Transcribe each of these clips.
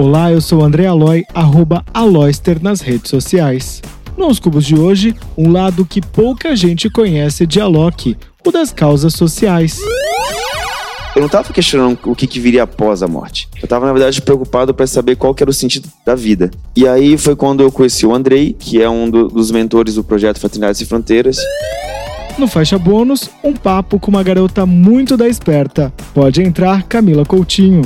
Olá, eu sou o André Aloy, arroba Aloyster nas redes sociais. Nos cubos de hoje, um lado que pouca gente conhece de Alok, o das causas sociais. Eu não estava questionando o que, que, viria após a morte. Eu estava, na verdade, preocupado para saber qual era o sentido da vida. E aí foi quando eu conheci o Andrei, que é um do, dos mentores do projeto Fraternidades e Fronteiras. No Faixa Bônus, um papo com uma garota muito da esperta. Pode entrar, Camila Coutinho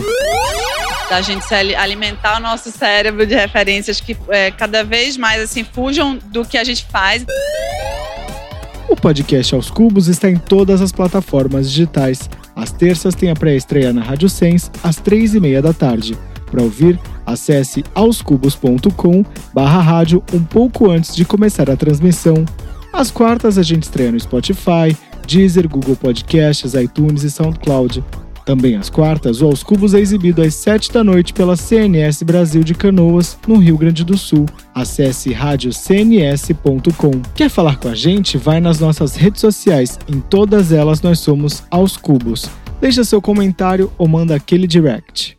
da gente alimentar o nosso cérebro de referências que é, cada vez mais assim fujam do que a gente faz. O podcast Aos Cubos está em todas as plataformas digitais. Às terças tem a pré-estreia na Rádio Sens, às três e meia da tarde. Para ouvir, acesse aoscubos.com barra rádio um pouco antes de começar a transmissão. Às quartas a gente estreia no Spotify, Deezer, Google Podcasts, iTunes e SoundCloud. Também às quartas, o Aos Cubos é exibido às 7 da noite pela CNS Brasil de Canoas, no Rio Grande do Sul. Acesse radiocns.com. Quer falar com a gente? Vai nas nossas redes sociais. Em todas elas nós somos Aos Cubos. Deixa seu comentário ou manda aquele direct.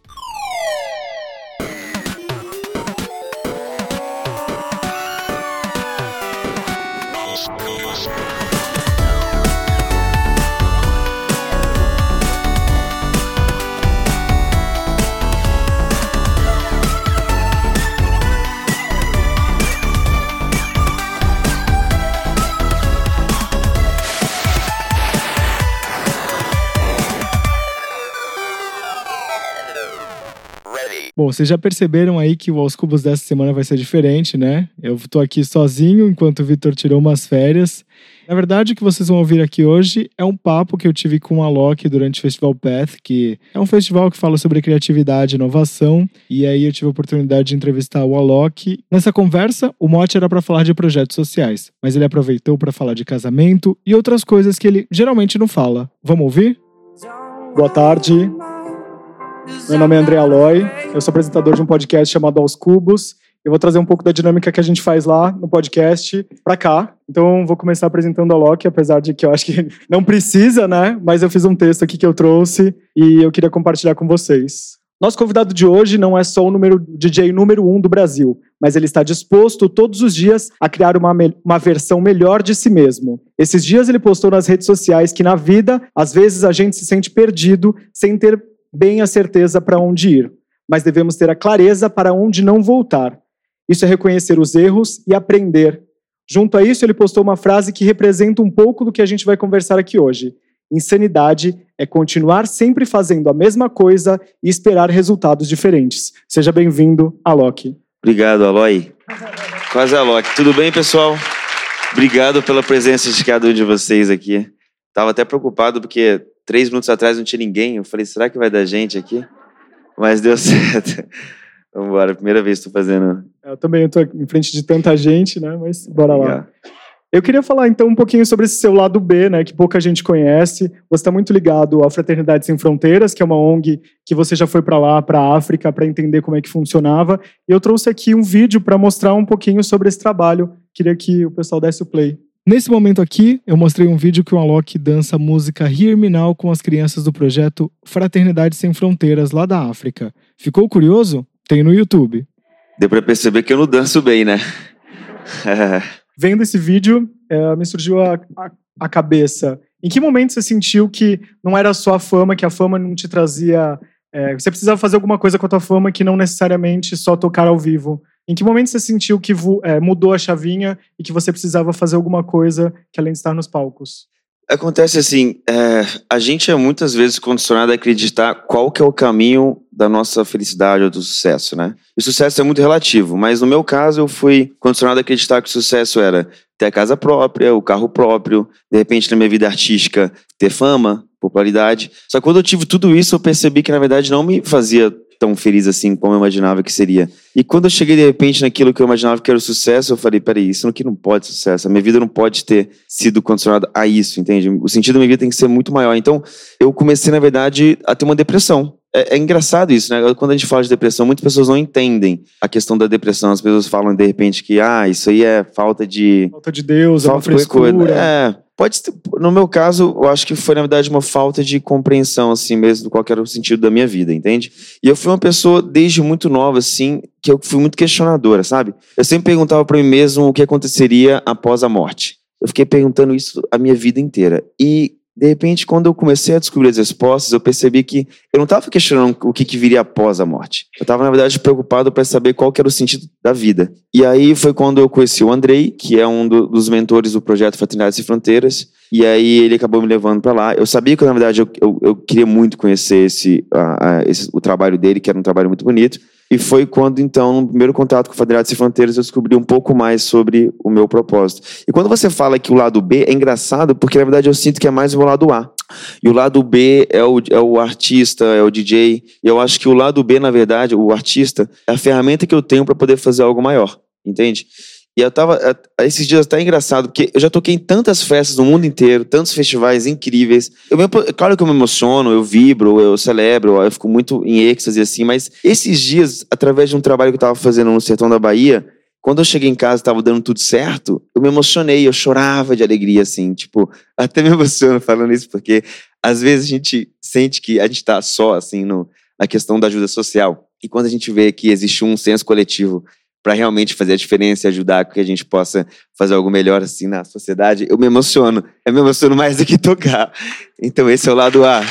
Bom, vocês já perceberam aí que o Aos Cubos dessa semana vai ser diferente, né? Eu tô aqui sozinho enquanto o Vitor tirou umas férias. Na verdade, o que vocês vão ouvir aqui hoje é um papo que eu tive com a Loki durante o Festival Path, que é um festival que fala sobre criatividade e inovação. E aí eu tive a oportunidade de entrevistar o Alok. Nessa conversa, o mote era para falar de projetos sociais, mas ele aproveitou para falar de casamento e outras coisas que ele geralmente não fala. Vamos ouvir? Boa tarde. Meu nome é André Aloy, eu sou apresentador de um podcast chamado Aos Cubos. Eu vou trazer um pouco da dinâmica que a gente faz lá no podcast para cá. Então, vou começar apresentando a Loki, apesar de que eu acho que não precisa, né? Mas eu fiz um texto aqui que eu trouxe e eu queria compartilhar com vocês. Nosso convidado de hoje não é só o número, DJ número um do Brasil, mas ele está disposto todos os dias a criar uma, uma versão melhor de si mesmo. Esses dias ele postou nas redes sociais que na vida, às vezes a gente se sente perdido sem ter bem a certeza para onde ir, mas devemos ter a clareza para onde não voltar. Isso é reconhecer os erros e aprender. Junto a isso, ele postou uma frase que representa um pouco do que a gente vai conversar aqui hoje. Insanidade é continuar sempre fazendo a mesma coisa e esperar resultados diferentes. Seja bem-vindo, Alok. Obrigado, Aloy. Quase Alok. Tudo bem, pessoal? Obrigado pela presença de cada um de vocês aqui. Estava até preocupado porque três minutos atrás não tinha ninguém. Eu falei, será que vai dar gente aqui? Mas deu certo. Vamos embora, primeira vez que estou fazendo. Eu também estou em frente de tanta gente, né? Mas bora lá. Eu queria falar então um pouquinho sobre esse seu lado B, né, que pouca gente conhece. Você está muito ligado à Fraternidade Sem Fronteiras, que é uma ONG que você já foi para lá, para a África, para entender como é que funcionava. E eu trouxe aqui um vídeo para mostrar um pouquinho sobre esse trabalho. Queria que o pessoal desse o play. Nesse momento aqui, eu mostrei um vídeo que o Alok dança a música Hear Me Now com as crianças do projeto Fraternidade Sem Fronteiras, lá da África. Ficou curioso? Tem no YouTube. Deu pra perceber que eu não danço bem, né? Vendo esse vídeo, é, me surgiu a, a, a, cabeça. Em que momento você sentiu que não era só a fama, que a fama não te trazia. É, você precisava fazer alguma coisa com a tua fama que não necessariamente só tocar ao vivo? Em que momento você sentiu que é, mudou a chavinha e que você precisava fazer alguma coisa que além de estar nos palcos? Acontece assim, é, a gente é muitas vezes condicionado a acreditar qual que é o caminho da nossa felicidade ou do sucesso, né? E o sucesso é muito relativo, mas no meu caso eu fui condicionado a acreditar que o sucesso era ter a casa própria, o carro próprio, de repente na minha vida artística ter fama, popularidade. Só que quando eu tive tudo isso, eu percebi que na verdade não me fazia tão feliz assim como eu imaginava que seria. E quando eu cheguei de repente naquilo que eu imaginava que era o sucesso, eu falei, peraí, isso aqui não pode ser sucesso. A minha vida não pode ter sido condicionada a isso, entende? O sentido da minha vida tem que ser muito maior. Então, eu comecei, na verdade, a ter uma depressão. É, é, engraçado isso, né? Quando a gente fala de depressão, muitas pessoas não entendem a questão da depressão. As pessoas falam, de repente, que, ah, isso aí é falta de... Falta de Deus, falta é uma frescura. É, Pode ser, no meu caso, eu acho que foi na verdade uma falta de compreensão assim mesmo do qual era o sentido da minha vida, entende? E eu fui uma pessoa desde muito nova assim, que eu fui muito questionadora, sabe? Eu sempre perguntava para mim mesmo o que aconteceria após a morte. Eu fiquei perguntando isso a minha vida inteira. E de repente, quando eu comecei a descobrir as respostas, eu percebi que eu não estava questionando o que, que, viria após a morte. Eu estava, na verdade, preocupado para saber qual era o sentido da vida. E aí foi quando eu conheci o Andrei, que é um do, dos mentores do projeto Fraternidades e Fronteiras. E aí ele acabou me levando para lá. Eu sabia que, na verdade, eu, eu, eu queria muito conhecer esse, esse, o trabalho dele, que era um trabalho muito bonito. E foi quando, então, no primeiro contato com o Federados Sem Fronteiras, eu descobri um pouco mais sobre o meu propósito. E quando você fala que o lado B é engraçado, porque na verdade eu sinto que é mais o lado A. E o lado B é o, é o artista, é o DJ. E eu acho que o lado B, na verdade, o artista, é a ferramenta que eu tenho para poder fazer algo maior. Entende? E eu tava. É, esses dias tá engraçado, porque eu já toquei em tantas festas no mundo inteiro, tantos festivais incríveis. Eu me, claro que eu me emociono, eu vibro, eu celebro, eu fico muito em êxtase assim, mas esses dias, através de um trabalho que eu tava fazendo no sertão da Bahia, quando eu cheguei em casa e tava dando tudo certo, eu me emocionei, eu chorava de alegria, assim, tipo, até me emociono falando isso, porque às vezes a gente sente que a gente tá só, assim, no, na questão da ajuda social. E quando a gente vê que existe um senso coletivo para realmente fazer a diferença e ajudar que a gente possa fazer algo melhor assim na sociedade, eu me emociono. Eu me emociono mais do que tocar. Então esse é o lado A.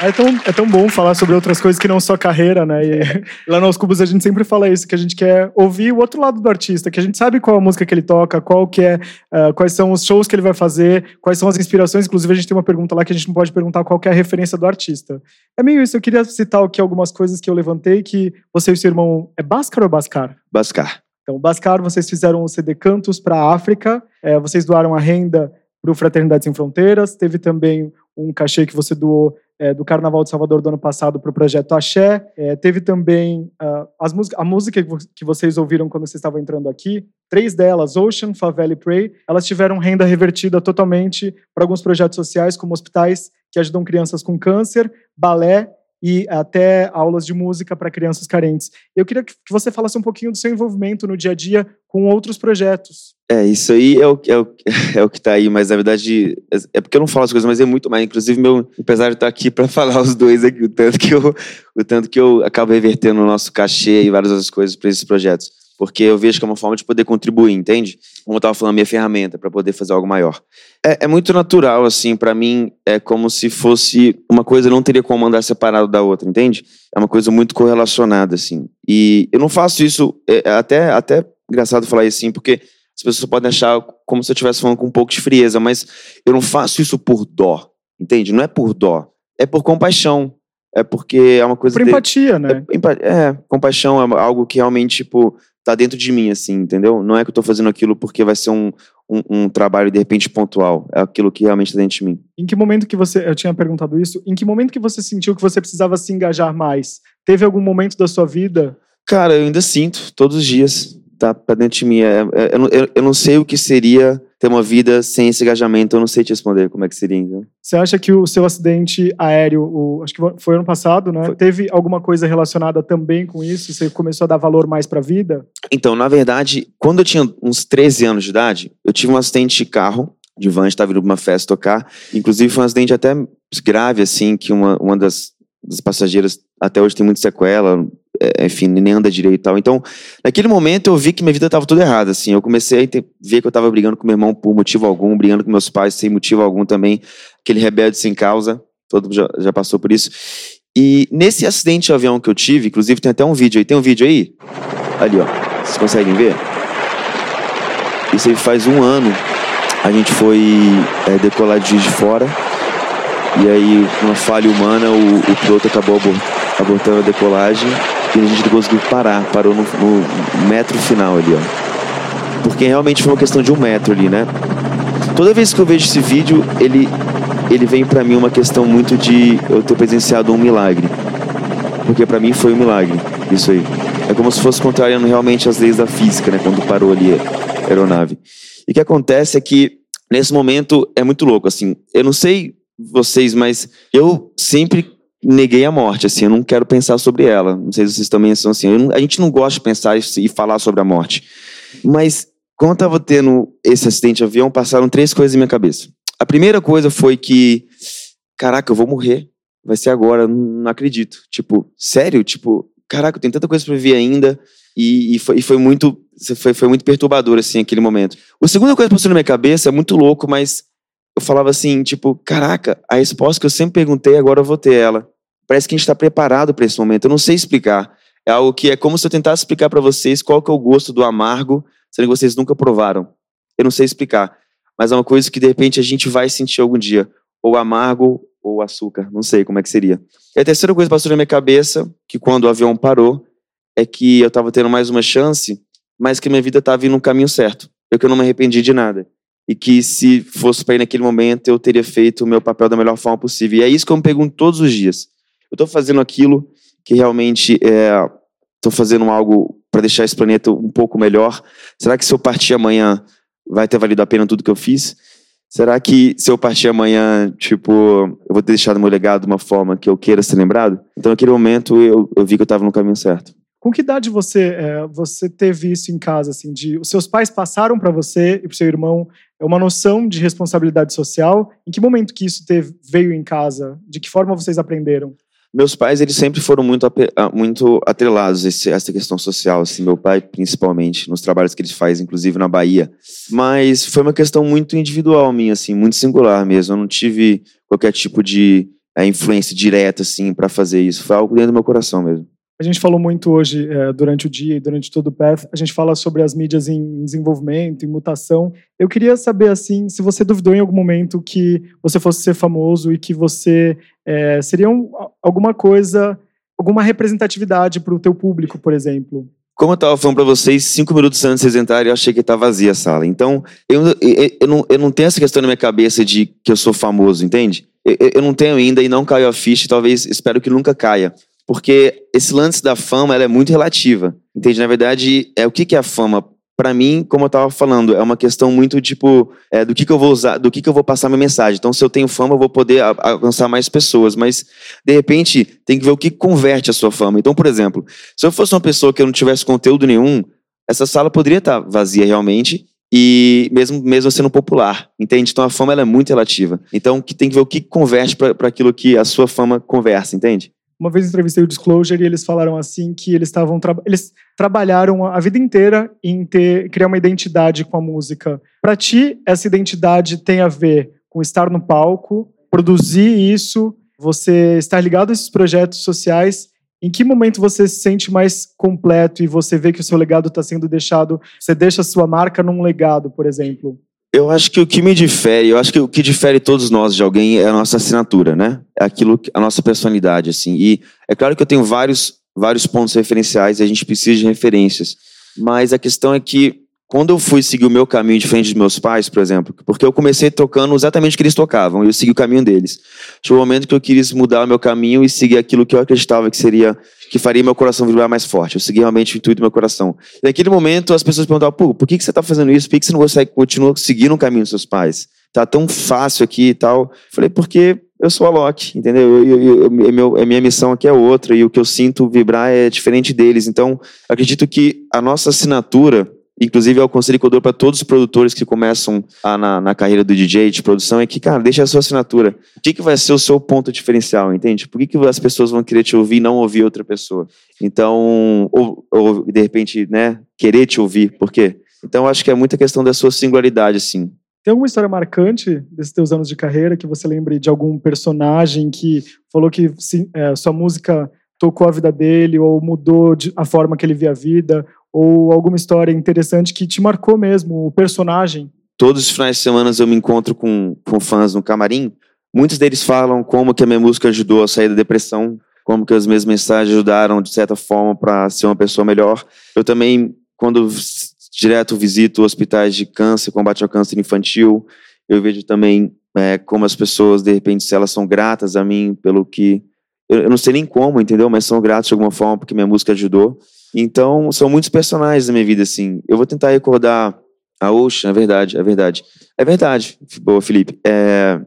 É tão, é tão bom falar sobre outras coisas que não só carreira, né? E lá nos Cubos a gente sempre fala isso, que a gente quer ouvir o outro lado do artista, que a gente sabe qual a música que ele toca, qual que é, uh, quais são os shows que ele vai fazer, quais são as inspirações. Inclusive, a gente tem uma pergunta lá que a gente não pode perguntar qual que é a referência do artista. É meio isso, eu queria citar aqui algumas coisas que eu levantei, que você e seu irmão... É Bascar ou Bascar? Bascar. Então, Bascar, vocês fizeram o CD Cantos para a África, é, vocês doaram a renda para o Fraternidade Sem Fronteiras, teve também um cachê que você doou é, do Carnaval de Salvador do ano passado para o projeto Axé. É, teve também uh, as a música que vocês ouviram quando vocês estavam entrando aqui. Três delas, Ocean, Favela e Pray, elas tiveram renda revertida totalmente para alguns projetos sociais, como hospitais que ajudam crianças com câncer, balé e até aulas de música para crianças carentes. Eu queria que você falasse um pouquinho do seu envolvimento no dia a dia com outros projetos. É, isso aí é o, é o, é o que está aí, mas na verdade é porque eu não falo as coisas, mas é muito mais. Inclusive, meu empresário está aqui para falar os dois aqui, o tanto que eu, o tanto que eu acabo revertendo o nosso cachê e várias outras coisas para esses projetos porque eu vejo que é uma forma de poder contribuir, entende? Como eu estava falando, minha ferramenta para poder fazer algo maior. É, é muito natural, assim, para mim, é como se fosse uma coisa não teria como andar separado da outra, entende? É uma coisa muito correlacionada, assim. E eu não faço isso, é, é até, até engraçado falar isso assim, porque as pessoas podem achar como se eu estivesse falando com um pouco de frieza, mas eu não faço isso por dó, entende? Não é por dó, é por compaixão. É porque é uma coisa. Por de... empatia, né? É, é, compaixão é algo que realmente, tipo, tá dentro de mim, assim, entendeu? Não é que eu tô fazendo aquilo porque vai ser um, um, um trabalho, de repente, pontual. É aquilo que realmente tá dentro de mim. Em que momento que você, eu tinha perguntado isso, em que momento que você sentiu que você precisava se engajar mais? Teve algum momento da sua vida? Cara, eu ainda sinto, todos os dias, tá pra dentro de mim. É, é, eu, eu, eu não sei o que seria ter uma vida sem esse engajamento, eu não sei te responder como é que seria. Então. Você acha que o seu acidente aéreo, o, acho que foi ano passado, né? Foi. Teve alguma coisa relacionada também com isso? Você começou a dar valor mais para a vida? Então, na verdade, quando eu tinha uns 13 anos de idade, eu tive um acidente de carro, de van, estava indo para uma festa tocar. Inclusive, foi um acidente até grave, assim, que uma, uma das, das passageiras até hoje tem muita sequela, enfim, nem anda direito e tal. Então, naquele momento eu vi que minha vida estava tudo errada, assim. Eu comecei a ver que eu estava brigando com meu irmão por motivo algum, brigando com meus pais sem motivo algum também. Aquele rebelde sem causa, todo mundo já, já passou por isso. E nesse acidente de avião que eu tive, inclusive tem até um vídeo aí. Tem um vídeo aí? Ali, ó. Vocês conseguem ver? Isso aí faz um ano. A gente foi é, decolar de de Fora. E aí, uma falha humana, o, o piloto acabou abortando a decolagem e a gente não conseguiu parar, parou no, no metro final ali, ó. Porque realmente foi uma questão de um metro ali, né? Toda vez que eu vejo esse vídeo, ele, ele vem para mim uma questão muito de eu ter presenciado um milagre. Porque para mim foi um milagre, isso aí. É como se fosse contrariando realmente as leis da física, né? Quando parou ali a aeronave. E o que acontece é que, nesse momento, é muito louco, assim. Eu não sei vocês, mas eu sempre neguei a morte, assim, eu não quero pensar sobre ela. Não sei se vocês também são assim. a gente não gosta de pensar e falar sobre a morte. Mas quando eu tava tendo esse acidente de avião, passaram três coisas na minha cabeça. A primeira coisa foi que, caraca, eu vou morrer. Vai ser agora, não acredito. Tipo, sério? Tipo, caraca, eu tenho tanta coisa pra viver ainda. E, e, foi, e foi, muito foi, foi muito perturbador, assim, aquele momento. A segunda coisa que passou na minha cabeça, é muito louco, mas eu falava assim, tipo, caraca, a resposta que eu sempre perguntei, agora eu vou ter ela. Parece que a gente está preparado para esse momento. Eu não sei explicar. É algo que é como se eu tentasse explicar para vocês qual que é o gosto do amargo, sendo que vocês nunca provaram. Eu não sei explicar, mas é uma coisa que de repente a gente vai sentir algum dia, ou amargo ou açúcar, não sei como é que seria. E a terceira coisa que passou na minha cabeça, que quando o avião parou, é que eu estava tendo mais uma chance, mas que minha vida estava indo no caminho certo. Eu que eu não me arrependi de nada. E que se fosse para ir naquele momento, eu teria feito o meu papel da melhor forma possível. E é isso que eu me pergunto todos os dias. Eu estou fazendo aquilo que realmente estou é, fazendo algo para deixar esse planeta um pouco melhor? Será que se eu partir amanhã vai ter valido a pena tudo que eu fiz? Será que se eu partir amanhã, tipo, eu vou ter deixado meu legado de uma forma que eu queira ser lembrado? Então, naquele momento, eu, eu vi que eu estava no caminho certo. Com que idade você é, você teve isso em casa, assim, de os seus pais passaram para você e para seu irmão uma noção de responsabilidade social? Em que momento que isso teve, veio em casa? De que forma vocês aprenderam? Meus pais, eles sempre foram muito, muito atrelados a essa questão social, assim, meu pai principalmente, nos trabalhos que ele faz, inclusive na Bahia. Mas foi uma questão muito individual minha, assim, muito singular mesmo. Eu não tive qualquer tipo de é, influência direta, assim, para fazer isso. Foi algo dentro do meu coração mesmo. A gente falou muito hoje, é, durante o dia e durante todo o PEF, a gente fala sobre as mídias em desenvolvimento, em mutação. Eu queria saber, assim, se você duvidou em algum momento que você fosse ser famoso e que você é, seria um, alguma coisa, alguma representatividade para o teu público, por exemplo. Como eu estava falando para vocês, cinco minutos antes de vocês entrarem, eu achei que estava vazia a sala. Então, eu, eu, eu, não, eu não tenho essa questão na minha cabeça de que eu sou famoso, entende? Eu, eu não tenho ainda e não caiu a ficha, talvez, espero que nunca caia porque esse lance da fama ela é muito relativa, entende? Na verdade, é o que, que é a fama? Para mim, como eu estava falando, é uma questão muito tipo é, do que, que eu vou usar, do que, que eu vou passar minha mensagem. Então, se eu tenho fama, eu vou poder alcançar mais pessoas. Mas de repente, tem que ver o que converte a sua fama. Então, por exemplo, se eu fosse uma pessoa que eu não tivesse conteúdo nenhum, essa sala poderia estar vazia realmente e mesmo mesmo sendo popular, entende? Então a fama ela é muito relativa. Então que tem que ver o que converte para aquilo que a sua fama conversa, entende? Uma vez entrevistei o Disclosure e eles falaram assim que eles estavam tra eles trabalharam a vida inteira em ter criar uma identidade com a música. Para ti, essa identidade tem a ver com estar no palco, produzir isso, você estar ligado a esses projetos sociais. Em que momento você se sente mais completo e você vê que o seu legado está sendo deixado? Você deixa a sua marca num legado, por exemplo? Eu acho que o que me difere, eu acho que o que difere todos nós de alguém é a nossa assinatura, né? É aquilo, a nossa personalidade, assim. E é claro que eu tenho vários, vários pontos referenciais e a gente precisa de referências. Mas a questão é que quando eu fui seguir o meu caminho diferente dos meus pais, por exemplo, porque eu comecei tocando exatamente o que eles tocavam, e eu segui o caminho deles. Chegou um momento que eu quis mudar o meu caminho e seguir aquilo que eu acreditava que seria, que faria meu coração vibrar mais forte. Eu segui realmente o intuito do meu coração. E naquele momento as pessoas perguntavam, pô, por que, você está fazendo isso? Por que, você não consegue continuar seguindo o caminho dos seus pais? Tá tão fácil aqui e tal. Falei, porque eu sou a Loki, entendeu? Eu, eu, eu, meu, a minha missão aqui é outra e o que eu sinto vibrar é diferente deles. Então, acredito que a nossa assinatura inclusive é o conselho que eu dou para todos os produtores que começam a, na, na, carreira do DJ, de produção, é que, cara, deixa a sua assinatura. O que, que vai ser o seu ponto diferencial, entende? Por que, que as pessoas vão querer te ouvir e não ouvir outra pessoa? Então, ou, ou de repente, né, querer te ouvir, por quê? Então, acho que é muita questão da sua singularidade, assim. Tem alguma história marcante desses teus anos de carreira que você lembre de algum personagem que falou que é, sua música tocou a vida dele ou mudou a forma que ele via a vida ou alguma história interessante que te marcou mesmo, o personagem? Todos os finais de semana eu me encontro com, com fãs no camarim. Muitos deles falam como que a minha música ajudou a sair da depressão, como que as minhas mensagens ajudaram, de certa forma, para ser uma pessoa melhor. Eu também, quando direto visito hospitais de câncer, combate ao câncer infantil, eu vejo também é, como as pessoas, de repente, se elas são gratas a mim pelo que. Eu, eu não sei nem como, entendeu? Mas são gratas de alguma forma porque minha música ajudou. Então, são muitos personagens na minha vida, assim. Eu vou tentar recordar a Ocean, é verdade, é verdade. É verdade, boa, Felipe. É...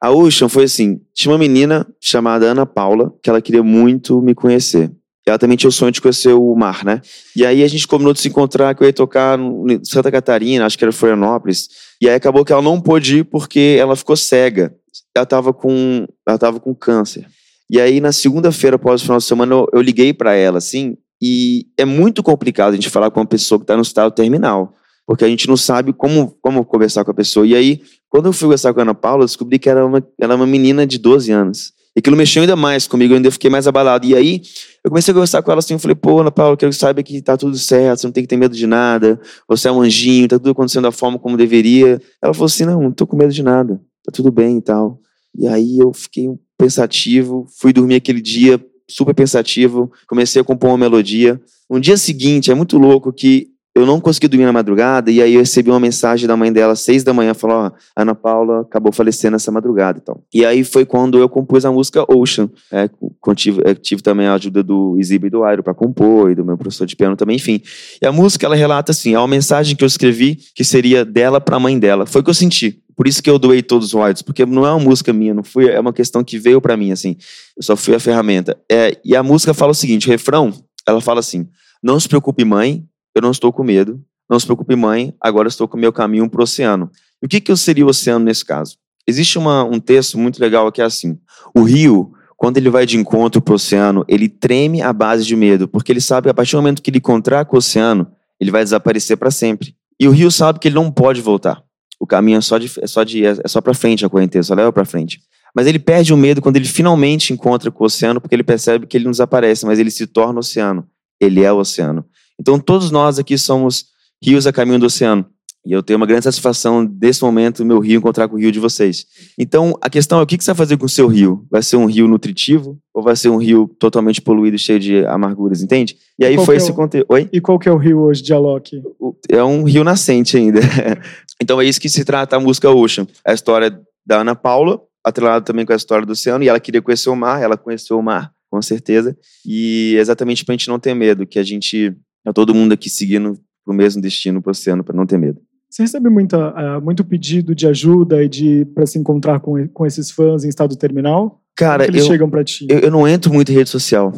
A Ocean foi assim: tinha uma menina chamada Ana Paula que ela queria muito me conhecer. ela também tinha o sonho de conhecer o mar, né? E aí a gente combinou de se encontrar, que eu ia tocar em Santa Catarina, acho que era Florianópolis. E aí acabou que ela não pôde ir porque ela ficou cega. Ela estava com, ela tava com câncer. E aí na segunda-feira, após o final de semana, eu, eu liguei para ela, assim, e é muito complicado a gente falar com uma pessoa que está no estado terminal, porque a gente não sabe como, como conversar com a pessoa. E aí, quando eu fui conversar com a Ana Paula, eu descobri que era uma, era uma menina de 12 anos. E aquilo mexeu ainda mais comigo, eu ainda fiquei mais abalado. E aí, eu comecei a conversar com ela assim, eu falei, pô, Ana Paula, quero que saiba que tá tudo certo, você não tem que ter medo de nada, você é um anjinho, tá tudo acontecendo da forma como deveria. Ela falou assim, não, não tô com medo de nada, tá tudo bem e tal. E aí eu fiquei pensativo, fui dormir aquele dia super pensativo, comecei a compor uma melodia. Um dia seguinte, é muito louco que eu não consegui dormir na madrugada, e aí eu recebi uma mensagem da mãe dela, seis da manhã, falou, ó, Ana Paula acabou falecendo essa madrugada e tal. E aí foi quando eu compus a música Ocean, é, tive, também a ajuda do Isibe e do Airo para compor, e do meu professor de piano também, enfim. E a música, ela relata assim, é uma mensagem que eu escrevi, que seria dela para a mãe dela. Foi o que eu senti. Por isso que eu doei todos os royalties, porque não é uma música minha, não foi, é uma questão que veio para mim, assim. Eu só fui a ferramenta. É, e a música fala o seguinte, o refrão, ela fala assim, não se preocupe mãe, eu não estou com medo, não se preocupe mãe, agora estou com o meu caminho para o oceano. E o que, que seria o oceano nesse caso? Existe uma, um texto muito legal que é assim, o rio, quando ele vai de encontro para o oceano, ele treme à base de medo, porque ele sabe que a partir do momento que ele encontrar com o oceano, ele vai desaparecer para sempre. E o rio sabe que ele não pode voltar. O caminho é só de, é só de é só para frente a correnteza, só leva para frente. Mas ele perde o medo quando ele finalmente encontra com o oceano, porque ele percebe que ele não desaparece, mas ele se torna oceano. Ele é o oceano. Então todos nós aqui somos rios a caminho do oceano. E eu tenho uma grande satisfação desse momento, meu rio encontrar com o rio de vocês. Então, a questão é o que você vai fazer com o seu rio? Vai ser um rio nutritivo ou vai ser um rio totalmente poluído, cheio de amarguras, entende? E aí foi é esse o... conteúdo. Oi? E qual que é o rio hoje de Alok? É um rio nascente ainda. então é isso que se trata a música Ocean. A história da Ana Paula, atrelada também com a história do oceano, e ela queria conhecer o mar, ela conheceu o mar, com certeza. E exatamente para a gente não ter medo, que a gente, é todo mundo aqui seguindo para o mesmo destino, para o oceano, para não ter medo. Você recebe muita, uh, muito pedido de ajuda e de para se encontrar com, com esses fãs em estado terminal? Cara, Como eles eu, chegam para ti? Eu, eu, não entro muito em rede social.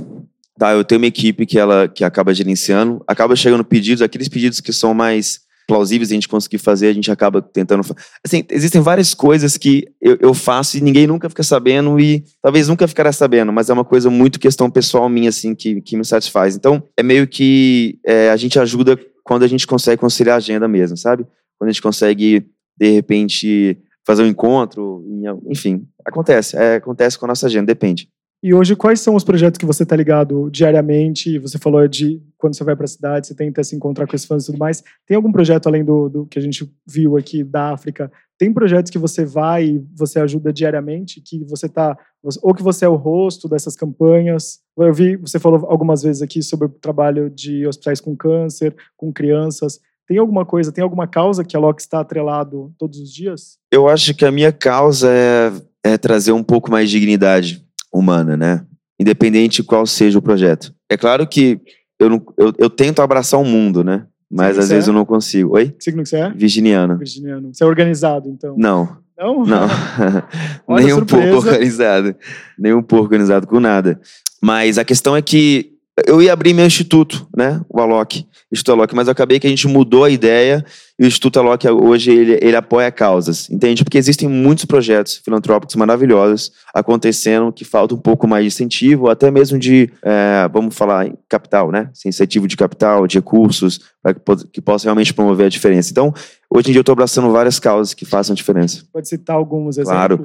Tá, eu tenho uma equipe que ela que acaba gerenciando, acaba chegando pedidos, aqueles pedidos que são mais plausíveis a gente conseguir fazer, a gente acaba tentando. Assim, existem várias coisas que eu, eu, faço e ninguém nunca fica sabendo e talvez nunca ficará sabendo, mas é uma coisa muito questão pessoal minha, assim, que, que me satisfaz. Então, é meio que é, a gente ajuda quando a gente consegue conciliar a agenda mesmo, sabe? Quando a gente consegue, de repente, fazer um encontro, enfim, acontece. É, acontece com a nossa agenda, depende. E hoje, quais são os projetos que você está ligado diariamente? Você falou de quando você vai para a cidade, você tenta se encontrar com os fãs e tudo mais. Tem algum projeto além do, do, que a gente viu aqui da África? Tem projetos que você vai e você ajuda diariamente, que você tá ou que você é o rosto dessas campanhas? Eu vi, você falou algumas vezes aqui sobre o trabalho de hospitais com câncer, com crianças. Tem alguma coisa, tem alguma causa que a Loki está atrelado todos os dias? Eu acho que a minha causa é, é trazer um pouco mais de dignidade humana, né? Independente qual seja o projeto. É claro que eu, não, eu, eu tento abraçar o mundo, né? Mas às vezes é? eu não consigo. Oi? Signo que você é? Virginiano. Virginiano. Você é organizado, então? Não. Não? Não. Nem um pouco organizado. Nem um pouco organizado com nada. Mas a questão é que eu ia abrir meu instituto, né? O Alok, Instituto Alok, mas eu acabei que a gente mudou a ideia e o Instituto Alok hoje ele, ele apoia causas, entende? Porque existem muitos projetos filantrópicos maravilhosos acontecendo que falta um pouco mais de incentivo, até mesmo de, é, vamos falar, capital, né? Incentivo de capital, de recursos, para que, que possa realmente promover a diferença. Então, hoje em dia eu estou abraçando várias causas que façam diferença. Pode citar alguns exemplos? Claro.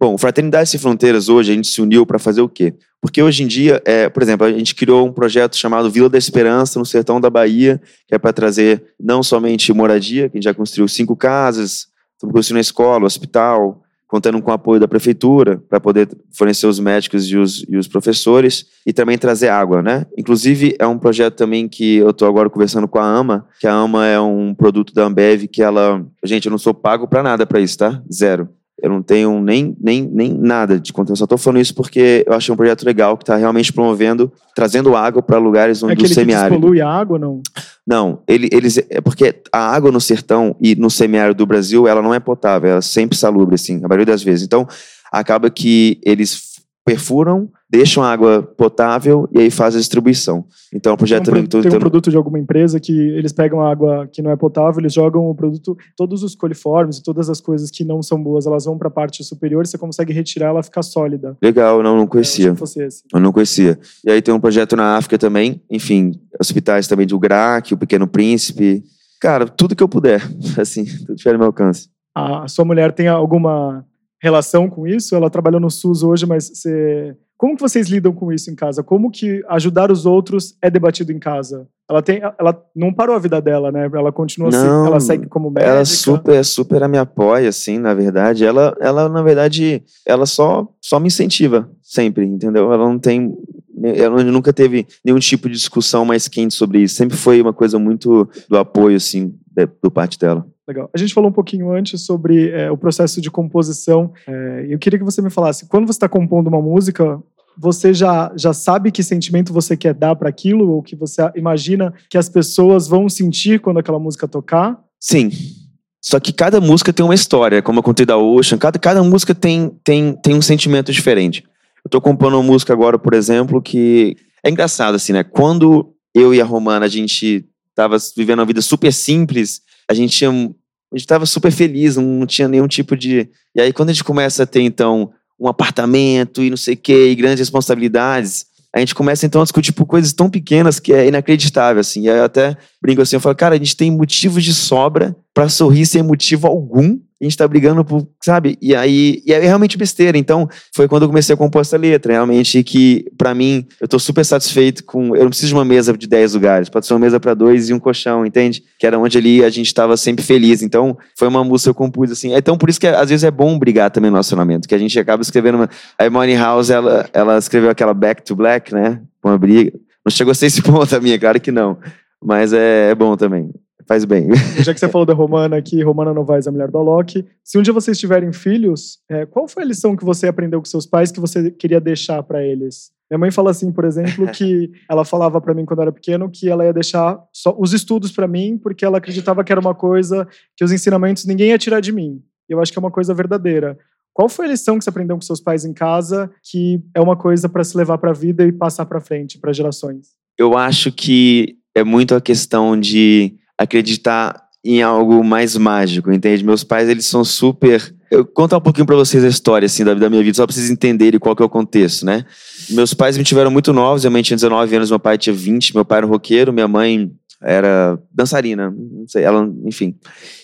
Bom, Fraternidade Sem Fronteiras hoje a gente se uniu para fazer o quê? Porque hoje em dia, é, por exemplo, a gente criou um projeto chamado Vila da Esperança no sertão da Bahia, que é para trazer não somente moradia, que a gente já construiu cinco casas, estamos construindo escola, hospital, contando com o apoio da prefeitura para poder fornecer os médicos e os, e os professores e também trazer água, né? Inclusive é um projeto também que eu estou agora conversando com a AMA, que a AMA é um produto da Ambev que ela, gente, eu não sou pago para nada para isso, tá? Zero. Eu não tenho nem, nem, nem nada de conteúdo. Só estou falando isso porque eu achei um projeto legal que está realmente promovendo, trazendo água para lugares onde é o semiárido. Que polui a água, não? Não, ele, eles é porque a água no sertão e no semiárido do Brasil ela não é potável, ela é sempre salubre assim, a maioria das vezes. Então acaba que eles perfuram deixam a água potável e aí faz a distribuição. Então, o projeto tem um. Tem um produto de alguma empresa que eles pegam a água que não é potável, eles jogam o produto, todos os coliformes e todas as coisas que não são boas, elas vão para a parte superior, você consegue retirar ela ficar sólida. Legal, não, não conhecia. É, eu, eu não conhecia. E aí tem um projeto na África também, enfim, hospitais também do GRAC, o Pequeno Príncipe, cara, tudo que eu puder, assim, tudo tiver no meu alcance. A sua mulher tem alguma relação com isso? Ela trabalha no SUS hoje, mas você... como que vocês lidam com isso em casa? Como que ajudar os outros é debatido em casa? Ela tem, ela não parou a vida dela, né? Ela continua assim, não, assim, ela segue como médica. Ela super, super me apoia, assim, na verdade. Ela, ela na verdade, ela só, só me incentiva sempre, entendeu? Ela não tem ela nunca teve nenhum tipo de discussão mais quente sobre isso. Sempre foi uma coisa muito do apoio, assim, do parte dela. Legal. A gente falou um pouquinho antes sobre é, o processo de composição. É, eu queria que você me falasse, quando você está compondo uma música, você já, já sabe que sentimento você quer dar para aquilo, ou que você imagina que as pessoas vão sentir quando aquela música tocar? Sim. Só que cada música tem uma história, como eu contei da Ocean, cada, cada música tem, tem, tem um sentimento diferente. Eu tô compondo uma música agora, por exemplo, que é engraçado, assim, né? Quando eu e a Romana, a gente tava vivendo uma vida super simples, a gente tinha, a gente tava super feliz, não tinha nenhum tipo de... E aí, quando a gente começa a ter, então, um apartamento e não sei o quê, e grandes responsabilidades, a gente começa, então, a discutir por coisas tão pequenas que é inacreditável, assim. E aí eu até brinco assim, eu falo, cara, a gente tem motivos de sobra para sorrir sem motivo algum, a gente tá brigando por, sabe? E aí, e é realmente besteira. Então, foi quando eu comecei a compor essa letra, realmente, que para mim, eu tô super satisfeito com. Eu não preciso de uma mesa de 10 lugares, pode ser uma mesa para dois e um colchão, entende? Que era onde ali a gente tava sempre feliz. Então, foi uma música que eu compus assim. Então, por isso que às vezes é bom brigar também no relacionamento, que a gente acaba escrevendo. Uma... A Money House, ela, ela escreveu aquela Back to Black, né? Uma briga. Não chegou a ser esse ponto a minha, claro que não. Mas é, é bom também faz bem. Já que você falou da Romana aqui, Romana Novaes, a mulher do Alok, se um dia vocês tiverem filhos, é, qual foi a lição que você aprendeu com seus pais que você queria deixar para eles? Minha mãe fala assim, por exemplo, que ela falava para mim quando eu era pequeno que ela ia deixar só os estudos para mim porque ela acreditava que era uma coisa que os ensinamentos ninguém ia tirar de mim. E eu acho que é uma coisa verdadeira. Qual foi a lição que você aprendeu com seus pais em casa que é uma coisa para se levar para a vida e passar para frente, para gerações? Eu acho que é muito a questão de acreditar em algo mais mágico, entende? Meus pais, eles são super... Eu contar um pouquinho para vocês a história, assim, da, da minha vida, só para vocês entenderem qual que é o contexto, né? Meus pais me tiveram muito novos, minha mãe tinha 19 anos, meu pai tinha 20, meu pai era roqueiro, minha mãe era dançarina, não sei, ela, enfim.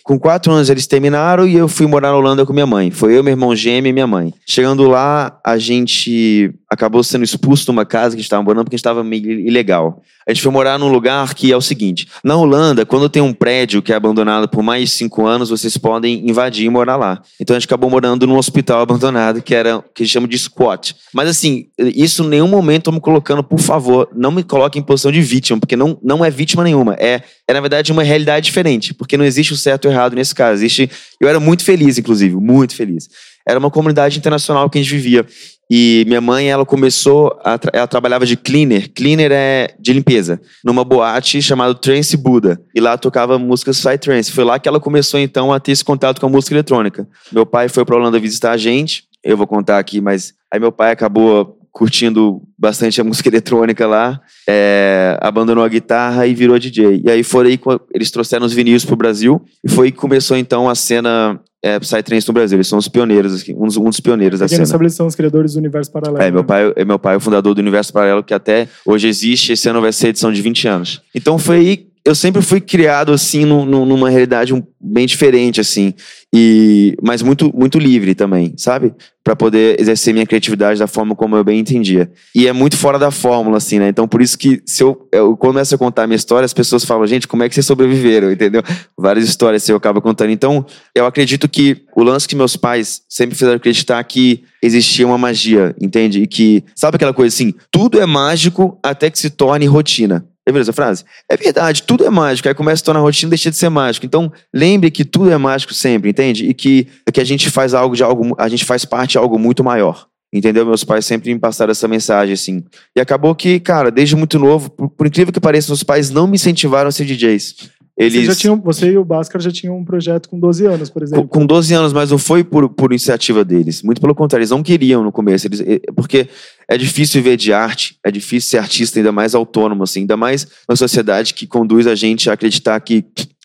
Com quatro anos eles terminaram e eu fui morar na Holanda com minha mãe. Foi eu, meu irmão gêmeo e minha mãe. Chegando lá, a gente acabou sendo expulso de uma casa que a gente estava morando porque a gente estava meio ilegal. A gente foi morar num lugar que é o seguinte: na Holanda, quando tem um prédio que é abandonado por mais de cinco anos, vocês podem invadir e morar lá. Então a gente acabou morando num hospital abandonado que era que a gente chama de squat. Mas assim, isso em nenhum momento estou me colocando, por favor, não me coloque em posição de vítima, porque não, não é vítima nenhuma. É, é na verdade uma realidade diferente, porque não existe o certo ou errado nesse caso. Existe, eu era muito feliz, inclusive, muito feliz. Era uma comunidade internacional que a gente vivia. E minha mãe, ela começou, a ela trabalhava de cleaner. Cleaner é de limpeza. Numa boate chamada Trance Buda. E lá tocava músicas Psytrance. Foi lá que ela começou, então, a ter esse contato com a música eletrônica. Meu pai foi para Holanda visitar a gente. Eu vou contar aqui, mas aí meu pai acabou curtindo bastante a música eletrônica lá, é, abandonou a guitarra e virou DJ. E aí foram aí, eles trouxeram os vinis pro Brasil, e foi que começou então a cena é, Psytrance no Brasil. Eles são os pioneiros, um dos, um dos pioneiros da cena. sabe, eles são os criadores do Universo Paralelo. É, meu, né? pai, é meu pai é o fundador do Universo Paralelo, que até hoje existe, esse ano vai ser edição de 20 anos. Então foi aí eu sempre fui criado assim no, no, numa realidade bem diferente assim e mas muito muito livre também sabe? Para poder exercer minha criatividade da forma como eu bem entendia. E é muito fora da fórmula assim né? Então por isso que se eu, eu começo a contar a minha história as pessoas falam gente como é que vocês sobreviveram? Entendeu? Várias histórias assim, eu acabo contando. Então eu acredito que o lance que meus pais sempre fizeram acreditar que existia uma magia entende? E que sabe aquela coisa assim? Tudo é mágico até que se torne rotina já viu essa frase? É verdade, tudo é mágico. Aí começa a tornar a rotina deixa de ser mágico. Então, lembre que tudo é mágico sempre, entende? E que, que a gente faz algo de algo, a gente faz parte de algo muito maior. Entendeu? Meus pais sempre me passaram essa mensagem, assim. E acabou que, cara, desde muito novo, por, por incrível que pareça, meus pais não me incentivaram a ser DJs. Eles... Você, já tinham, você e o Bhaskar já tinham um projeto com 12 anos, por exemplo. Com, com 12 anos, mas não foi por, por iniciativa deles. Muito pelo contrário, eles não queriam no começo. Eles, porque é difícil viver de arte, é difícil ser artista, ainda mais autônomo, assim, ainda mais uma sociedade que conduz a gente a acreditar que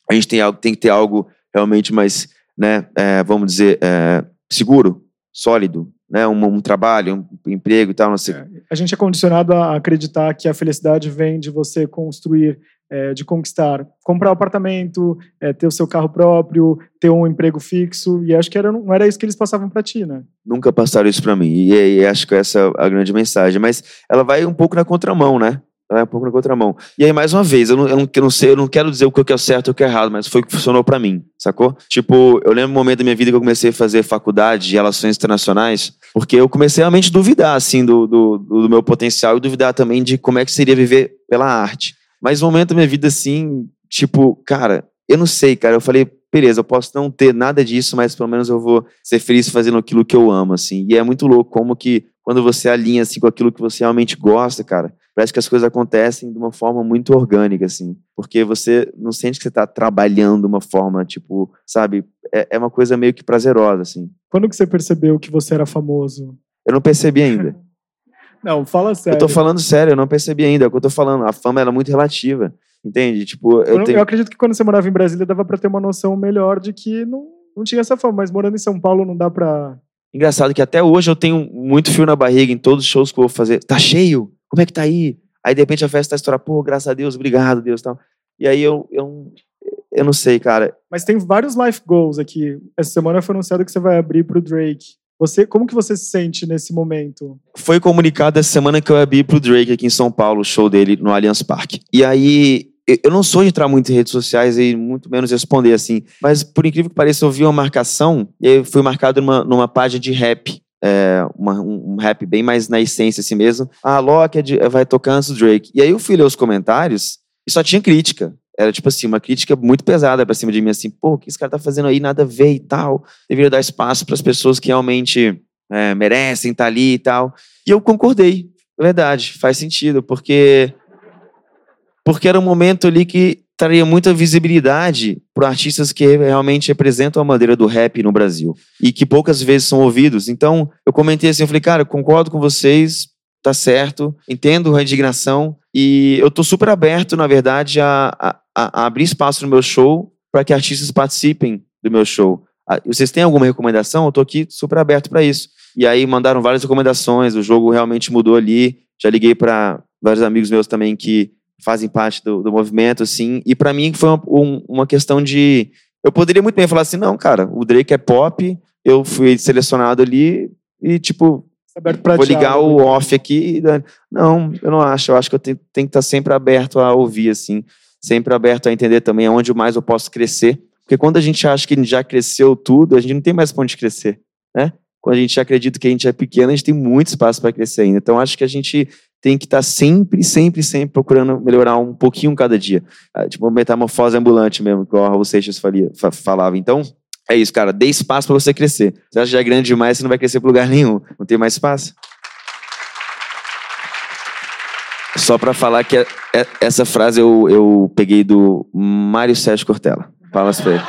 a gente tem, algo, tem que ter algo realmente mais, né, é, vamos dizer, é, seguro, sólido, né, um, um, trabalho, um emprego e tal. Não sei. É, a gente é condicionado a acreditar que a felicidade vem de você construir, é, de conquistar, comprar um apartamento, é, ter o seu carro próprio, ter um emprego fixo. E acho que era, não era isso que eles passavam para ti, né? Nunca passaram isso para mim. E, e, acho que essa é a grande mensagem. Mas ela vai um pouco na contramão, né? é um pouco na contramão. E aí, mais uma vez, eu não, eu não, eu não sei, eu não quero dizer o que é certo e o que é errado, mas foi o que funcionou para mim, sacou? Tipo, eu lembro um momento da minha vida que eu comecei a fazer faculdade de relações internacionais, porque eu comecei realmente a duvidar, assim, do, do, do meu potencial e duvidar também de como é que seria viver pela arte. Mas um momento da minha vida, assim, tipo, cara, eu não sei, cara, eu falei, beleza, eu posso não ter nada disso, mas pelo menos eu vou ser feliz fazendo aquilo que eu amo, assim. E é muito louco como que quando você alinha assim com aquilo que você realmente gosta, cara, parece que as coisas acontecem de uma forma muito orgânica, assim. Porque você não sente que você está trabalhando de uma forma, tipo, sabe? É, é, uma coisa meio que prazerosa, assim. Quando que você percebeu que você era famoso? Eu não percebi ainda. Não, fala sério. Eu tô falando sério, eu não percebi ainda. É o que eu tô falando. A fama era muito relativa. Entende? Tipo, eu, eu, tenho... eu acredito que quando você morava em Brasília dava para ter uma noção melhor de que não, não tinha essa fama, mas morando em São Paulo não dá pra. Engraçado que até hoje eu tenho muito fio na barriga em todos os shows que eu vou fazer. Tá cheio? Como é que tá aí? Aí de repente a festa tá estourada, pô, graças a Deus, obrigado, Deus tal. E aí eu, eu, eu não sei, cara. Mas tem vários life goals aqui. Essa semana foi anunciado que você vai abrir pro Drake. Você, como que você se sente nesse momento? Foi comunicado essa semana que eu abri pro Drake aqui em São Paulo, o show dele no Allianz Parque. E aí eu não sou de entrar muito em redes sociais e muito menos responder assim, mas por incrível que pareça, eu vi uma marcação e eu fui marcado numa, numa página de rap. É, uma, um, rap bem mais na essência assim mesmo. Ah, Loki vai tocar antes do Drake. E aí eu fui ler os comentários e só tinha crítica. Era tipo assim, uma crítica muito pesada pra cima de mim, assim, pô, o que esse cara tá fazendo aí, nada a ver e tal. Deveria dar espaço para as pessoas que realmente é, merecem estar tá ali e tal. E eu concordei, verdade, faz sentido, porque porque era um momento ali que traria muita visibilidade para artistas que realmente representam a bandeira do rap no Brasil e que poucas vezes são ouvidos. Então, eu comentei assim, eu falei, cara, concordo com vocês, tá certo, entendo a indignação e eu tô super aberto, na verdade, a, a, a abrir espaço no meu show para que artistas participem do meu show. Ah, vocês têm alguma recomendação? Eu tô aqui super aberto para isso. E aí mandaram várias recomendações, o jogo realmente mudou ali. Já liguei para vários amigos meus também que fazem parte do, do movimento, assim. E para mim foi uma, um, uma questão de. Eu poderia muito bem falar assim, não, cara, o Drake é pop, eu fui selecionado ali e, tipo, vou ligar o off aqui. Não, eu não acho. Eu acho que eu tenho, tenho que estar sempre aberto a ouvir, assim. Sempre aberto a entender também aonde mais eu posso crescer. Porque quando a gente acha que já cresceu tudo, a gente não tem mais ponto de crescer, né? Quando a gente acredita que a gente é pequeno, a gente tem muito espaço para crescer ainda. Então, acho que a gente tem que estar tá sempre, sempre, sempre procurando melhorar um pouquinho cada dia. É, tipo, metamorfose ambulante mesmo, que o Raul Seixas falava. Então, é isso, cara. Dê espaço para você crescer. Você acha que já é grande demais, você não vai crescer para lugar nenhum. Não tem mais espaço. Só para falar que é, é, essa frase eu, eu peguei do Mário Sérgio Cortella. Fala pra ele.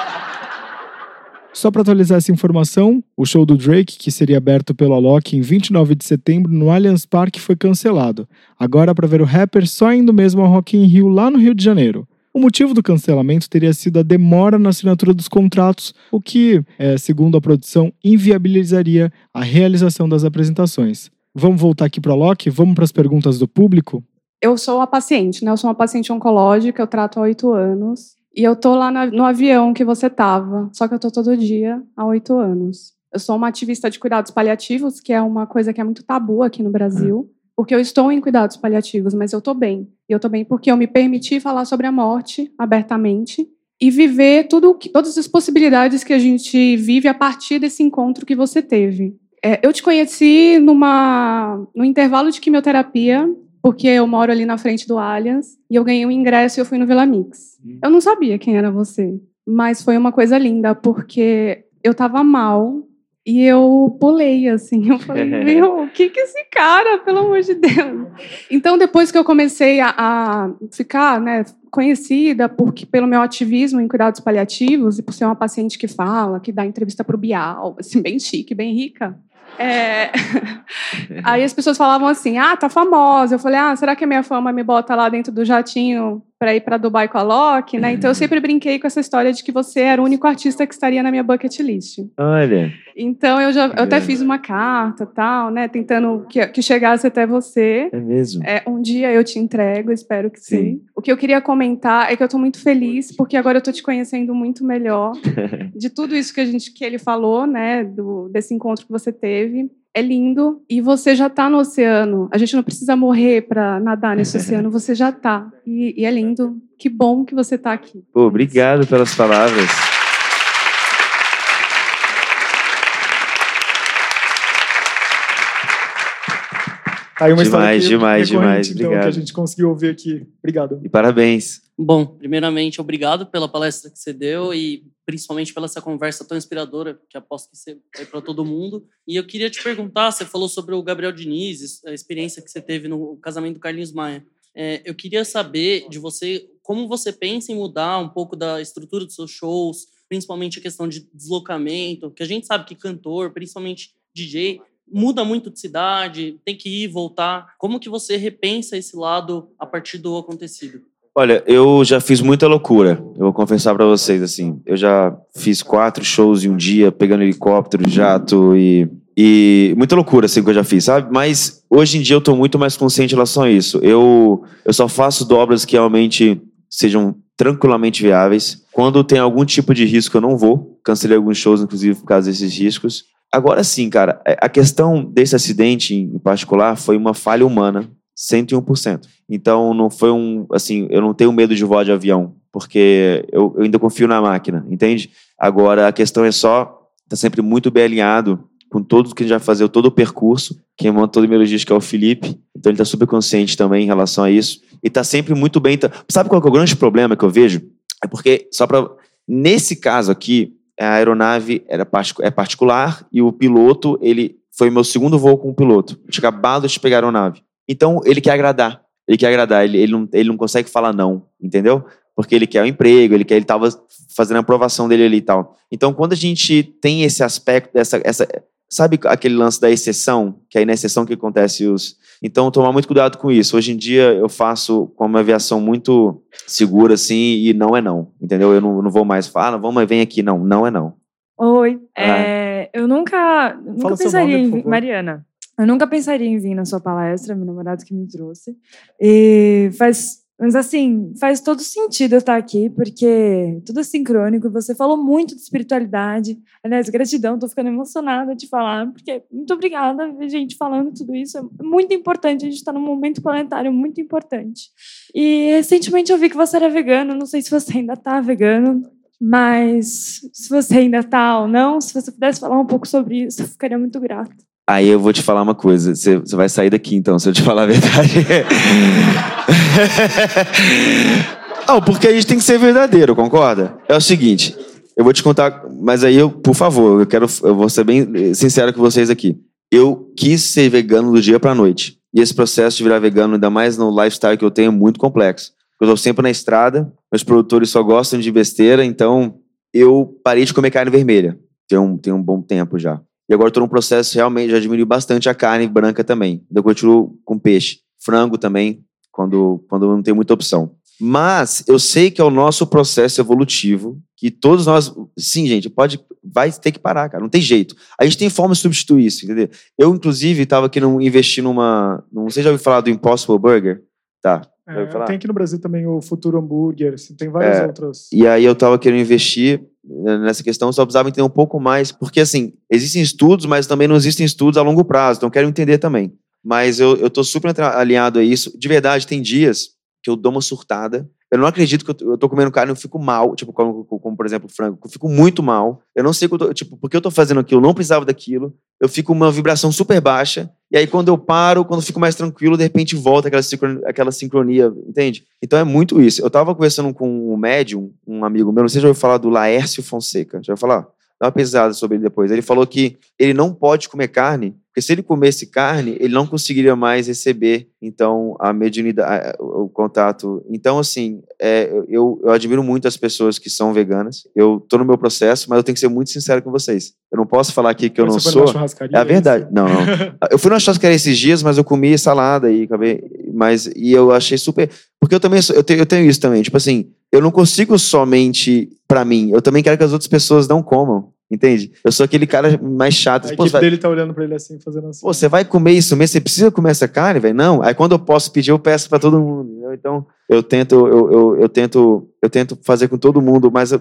Só para atualizar essa informação, o show do Drake, que seria aberto pelo Alok em 29 de setembro no Allianz Parque, foi cancelado. Agora para ver o rapper só indo mesmo ao Rock in Rio lá no Rio de Janeiro. O motivo do cancelamento teria sido a demora na assinatura dos contratos, o que, é, segundo a produção, inviabilizaria a realização das apresentações. Vamos voltar aqui para o Alok? Vamos para as perguntas do público? Eu sou a paciente, né? Eu sou uma paciente oncológica, eu trato há oito anos. E eu tô lá no avião que você tava, só que eu tô todo dia há oito anos. Eu sou uma ativista de cuidados paliativos, que é uma coisa que é muito tabu aqui no Brasil, porque eu estou em cuidados paliativos, mas eu tô bem. E eu tô bem porque eu me permiti falar sobre a morte abertamente e viver tudo, todas as possibilidades que a gente vive a partir desse encontro que você teve. É, eu te conheci numa, no intervalo de quimioterapia porque eu moro ali na frente do Allianz e eu ganhei um ingresso e eu fui no Vila Mix. Hum. Eu não sabia quem era você, mas foi uma coisa linda, porque eu estava mal E eu pulei, assim. Eu falei, meu, o que que esse cara, pelo amor de Deus? Então, depois que eu comecei a, a ficar né, conhecida porque, pelo meu ativismo em cuidados paliativos e por ser uma paciente que fala, que dá entrevista para o Bial, assim, bem chique, bem rica, é... Aí as pessoas falavam assim: ah, tá famosa. Eu falei: ah, será que a minha fama me bota lá dentro do jatinho para ir para Dubai com a Loki, né? Então eu sempre brinquei com essa história de que você era o único artista que estaria na minha bucket list. Olha. Então eu já eu até fiz uma carta, tal, né, tentando que, que chegasse até você. É mesmo. É, um dia eu te entrego, espero que sim. sim. O que eu queria comentar é que eu estou muito feliz porque agora eu estou te conhecendo muito melhor de tudo isso que a gente que ele falou, né, do desse encontro que você teve é lindo e você já está no oceano. A gente não precisa morrer para nadar nesse oceano, você já está. E, e, é lindo. Que bom que você está aqui. Pô, obrigado pelas palavras. Aí uma demais, demais, demais. Então, obrigado. que a gente conseguiu ouvir aqui. Obrigado. E parabéns. Bom, primeiramente, obrigado pela palestra que você deu e principalmente pela essa conversa tão inspiradora, que aposto que você vai para todo mundo. E eu queria te perguntar, você falou sobre o Gabriel Diniz, a experiência que você teve no casamento do Carlinhos Maia. É, eu queria saber de você como você pensa em mudar um pouco da estrutura dos seus shows, principalmente a questão de deslocamento, que a gente sabe que cantor, principalmente DJ, muda muito de cidade, tem que ir, voltar. Como que você repensa esse lado a partir do acontecido? Olha, eu já fiz muita loucura. Eu vou confessar para vocês assim. Eu já fiz quatro shows em um dia, pegando helicóptero, jato e e muita loucura assim que eu já fiz, sabe? Mas hoje em dia eu tô muito mais consciente em relação a isso. Eu eu só faço dobras que realmente sejam tranquilamente viáveis. Quando tem algum tipo de risco, eu não vou. Cancelei alguns shows, inclusive, por causa desses riscos. Agora sim, cara, é, a questão desse acidente em particular foi uma falha humana 101%. Então não foi um, assim, eu não tenho medo de voar de avião, porque eu, eu ainda confio na máquina, entende? Agora a questão é só estar tá sempre muito bem alinhado com tudo que a gente vai fazer, todo o percurso. Quem monta todo o meu logística é o Felipe, então ele está super consciente também em relação a isso. E está sempre muito bem. Tá... Sabe qual é o grande problema que eu vejo? É porque, só para. Nesse caso aqui, a aeronave era é particular e o piloto, ele foi meu segundo voo com o piloto. Tinha acabado de pegar a aeronave. Então, ele quer agradar. Ele quer agradar. Ele, ele, não, ele não consegue falar não, entendeu? Porque ele quer o um emprego, ele quer, ele estava fazendo a aprovação dele ali e tal. Então, quando a gente tem esse aspecto, essa, essa, sabe aquele lance da exceção, que aí na exceção que acontece os. Então, tomar muito cuidado com isso. Hoje em dia, eu faço com uma aviação muito segura, assim, e não é não, entendeu? Eu não, não vou mais falar, ah, não, vamos, vem aqui. Não, não é não. Oi, é. É, eu nunca, nunca pensaria nome, em. Mariana. Eu nunca pensaria em vir na sua palestra, meu namorado que me trouxe. E faz, mas assim, faz todo sentido eu estar aqui, porque tudo é sincrônico. Você falou muito de espiritualidade. Aliás, gratidão, tô ficando emocionada de falar, porque muito obrigada ver gente falando tudo isso. É muito importante, a gente está num momento planetário muito importante. E recentemente eu vi que você era vegano, não sei se você ainda está vegano, mas se você ainda está ou não, se você pudesse falar um pouco sobre isso, eu ficaria muito grata. Aí eu vou te falar uma coisa. Você, vai sair daqui então, se eu te falar a verdade. Não, porque a gente tem que ser verdadeiro, concorda? É o seguinte, eu vou te contar, mas aí eu, por favor, eu quero, eu vou ser bem sincero com vocês aqui. Eu quis ser vegano do dia pra noite. E esse processo de virar vegano, ainda mais no lifestyle que eu tenho, é muito complexo. Eu tô sempre na estrada, meus produtores só gostam de besteira, então eu parei de comer carne vermelha. Tem um, tem um bom tempo já. E agora estou num processo realmente, já diminuiu bastante a carne branca também. Eu continuo com peixe. Frango também, quando, quando não tem muita opção. Mas eu sei que é o nosso processo evolutivo, que todos nós. Sim, gente, pode. Vai ter que parar, cara. Não tem jeito. A gente tem forma de substituir isso, entendeu? Eu, inclusive, estava aqui investir numa. Não sei se já ouviu falar do Impossible Burger? Tá. É, tem aqui no Brasil também o Futuro Hambúrguer, assim, tem várias é, outras. E aí eu estava querendo investir nessa questão, só precisava entender um pouco mais, porque assim, existem estudos, mas também não existem estudos a longo prazo, então quero entender também. Mas eu, eu tô super alinhado a isso. De verdade, tem dias que eu dou uma surtada. Eu não acredito que eu tô, comendo carne eu fico mal, tipo, como, como, como, por exemplo, frango. Eu fico muito mal. Eu não sei que eu tô, tipo, porque eu tô fazendo aquilo, eu não precisava daquilo. Eu fico uma vibração super baixa. E aí, quando eu paro, quando eu fico mais tranquilo, de repente volta aquela sincronia, aquela sincronia entende? Então é muito isso. Eu tava conversando com um médium, um amigo meu, não sei se já ouviu falar do Laércio Fonseca. Já ouviu falar? Dar uma pesada sobre ele depois. Ele falou que ele não pode comer carne porque se ele comesse carne, ele não conseguiria mais receber, então, a mediunidade, o contato. Então, assim, é, eu, eu admiro muito as pessoas que são veganas. Eu tô no meu processo, mas eu tenho que ser muito sincero com vocês. Eu não posso falar aqui que eu não sou. É a é verdade. Não, não. eu fui na churrascaria esses dias, mas eu comi salada e acabei. Mas, e eu achei super. Porque eu também eu, tenho, eu tenho isso também. Tipo assim, eu não consigo somente para mim. Eu também quero que as outras pessoas não comam. Entende? Eu sou aquele cara mais chato. A equipe vai... dele tá olhando pra ele assim, fazendo assim. Pô, você vai comer isso mesmo? Você precisa comer essa carne, velho? Não. Aí quando eu posso pedir, eu peço para todo mundo. Entendeu? Então, eu tento, eu, eu, eu, tento, eu tento fazer com todo mundo, mas é,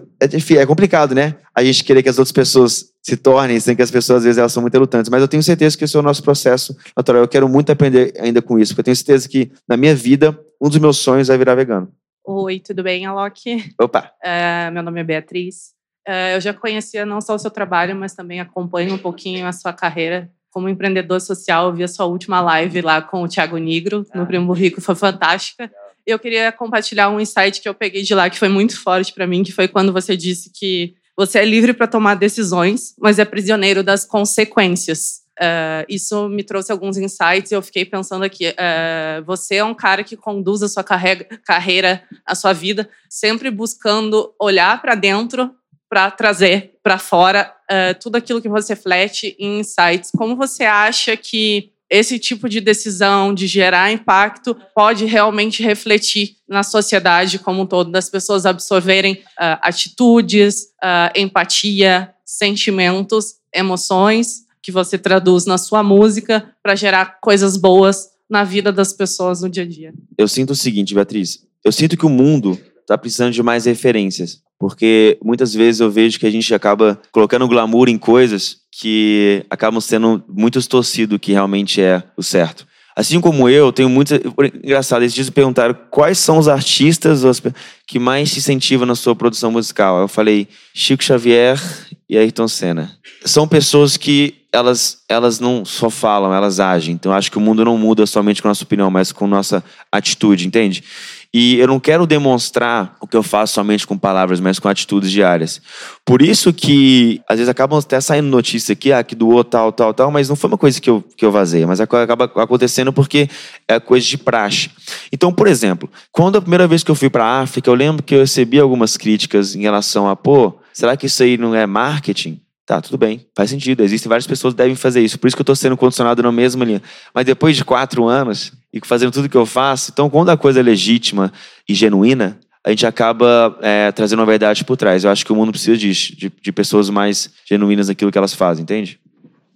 é complicado, né? A gente querer que as outras pessoas se tornem, sem que as pessoas, às vezes, elas são muito relutantes. Mas eu tenho certeza que esse é o nosso processo natural. Eu quero muito aprender ainda com isso, porque eu tenho certeza que, na minha vida, um dos meus sonhos é virar vegano. Oi, tudo bem, Alok? Opa! Uh, meu nome é Beatriz. Uh, eu já conhecia não só o seu trabalho, mas também acompanho um pouquinho a sua carreira como empreendedor social. Eu vi a sua última live lá com o Thiago Nigro, no ah. Primo Rico, foi fantástica. Eu queria compartilhar um insight que eu peguei de lá, que foi muito forte para mim, que foi quando você disse que você é livre para tomar decisões, mas é prisioneiro das consequências. Uh, isso me trouxe alguns insights e eu fiquei pensando aqui. Uh, você é um cara que conduz a sua carreira, carreira a sua vida, sempre buscando olhar para dentro para trazer para fora uh, tudo aquilo que você reflete em insights. Como você acha que esse tipo de decisão de gerar impacto pode realmente refletir na sociedade como um todo, das pessoas absorverem uh, atitudes, uh, empatia, sentimentos, emoções que você traduz na sua música para gerar coisas boas na vida das pessoas no dia a dia. Eu sinto o seguinte, Beatriz. Eu sinto que o mundo está precisando de mais referências, porque muitas vezes eu vejo que a gente acaba colocando glamour em coisas que acabam sendo muito distorcido que realmente é o certo. Assim como eu, tenho muitas. Engraçado, esses dias perguntaram quais são os artistas que mais te incentivam na sua produção musical. Eu falei Chico Xavier e Ayrton Senna. São pessoas que elas, elas não só falam, elas agem. Então acho que o mundo não muda somente com a nossa opinião, mas com nossa atitude, entende? E eu não quero demonstrar o que eu faço somente com palavras, mas com atitudes diárias. Por isso que, às vezes, acabam até saindo notícia aqui, ah, que doou tal, tal, tal, mas não foi uma coisa que eu, que eu vazei, mas acaba acontecendo porque é coisa de praxe. Então, por exemplo, quando a primeira vez que eu fui para a África, eu lembro que eu recebi algumas críticas em relação a, pô, será que isso aí não é marketing? Tá, tudo bem, faz sentido. Existem várias pessoas que devem fazer isso. Por isso que eu estou sendo condicionado na mesma linha. Mas depois de quatro anos e fazendo tudo que eu faço, então quando a coisa é legítima e genuína, a gente acaba é, trazendo uma verdade por trás. Eu acho que o mundo precisa disso, de, de pessoas mais genuínas naquilo que elas fazem, entende?